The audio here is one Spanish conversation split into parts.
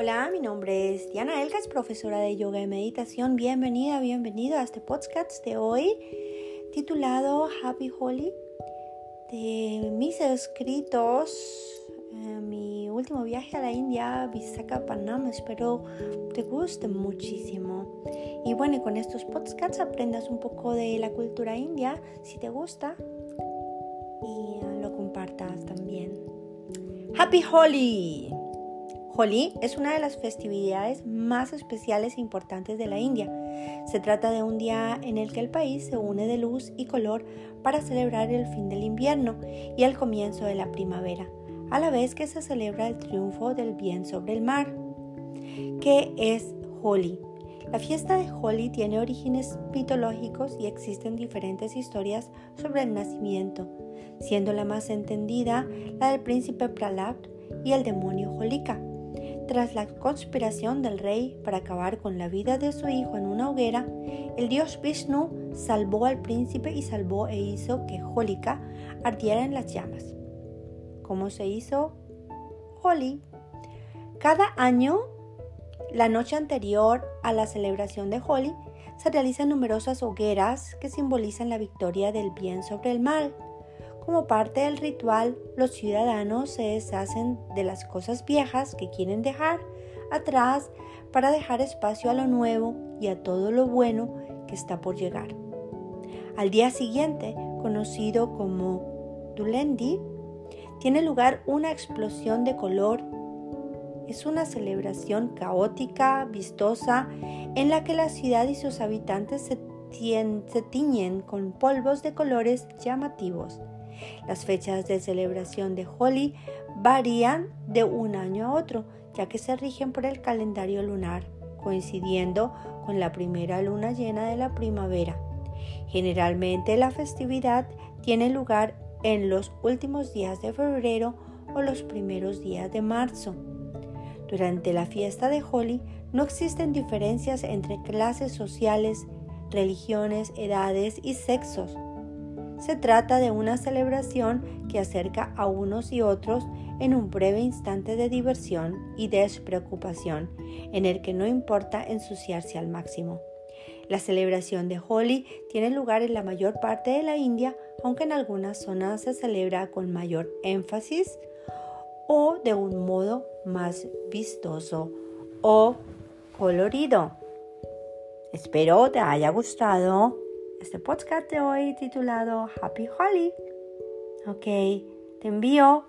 Hola, mi nombre es Diana Elgas, profesora de yoga y meditación. Bienvenida, bienvenido a este podcast de hoy titulado Happy Holy. De mis escritos, eh, mi último viaje a la India, Visakhapatnam, espero te guste muchísimo. Y bueno, con estos podcasts aprendas un poco de la cultura india, si te gusta, y lo compartas también. Happy Holi! Holi es una de las festividades más especiales e importantes de la India. Se trata de un día en el que el país se une de luz y color para celebrar el fin del invierno y el comienzo de la primavera, a la vez que se celebra el triunfo del bien sobre el mar. ¿Qué es Holi? La fiesta de Holi tiene orígenes mitológicos y existen diferentes historias sobre el nacimiento, siendo la más entendida la del príncipe Prahlad y el demonio Holika tras la conspiración del rey para acabar con la vida de su hijo en una hoguera, el dios Vishnu salvó al príncipe y salvó e hizo que Holika ardiera en las llamas. ¿Cómo se hizo Holi? Cada año, la noche anterior a la celebración de Holi, se realizan numerosas hogueras que simbolizan la victoria del bien sobre el mal. Como parte del ritual, los ciudadanos se deshacen de las cosas viejas que quieren dejar atrás para dejar espacio a lo nuevo y a todo lo bueno que está por llegar. Al día siguiente, conocido como Dulendi, tiene lugar una explosión de color. Es una celebración caótica, vistosa, en la que la ciudad y sus habitantes se, se tiñen con polvos de colores llamativos las fechas de celebración de Holi varían de un año a otro, ya que se rigen por el calendario lunar, coincidiendo con la primera luna llena de la primavera. Generalmente la festividad tiene lugar en los últimos días de febrero o los primeros días de marzo. Durante la fiesta de Holi no existen diferencias entre clases sociales, religiones, edades y sexos. Se trata de una celebración que acerca a unos y otros en un breve instante de diversión y despreocupación, en el que no importa ensuciarse al máximo. La celebración de Holi tiene lugar en la mayor parte de la India, aunque en algunas zonas se celebra con mayor énfasis o de un modo más vistoso o colorido. Espero te haya gustado este podcast de hoy titulado Happy Holly. Ok, te envío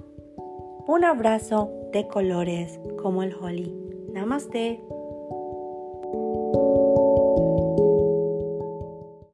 un abrazo de colores como el holly. Namaste.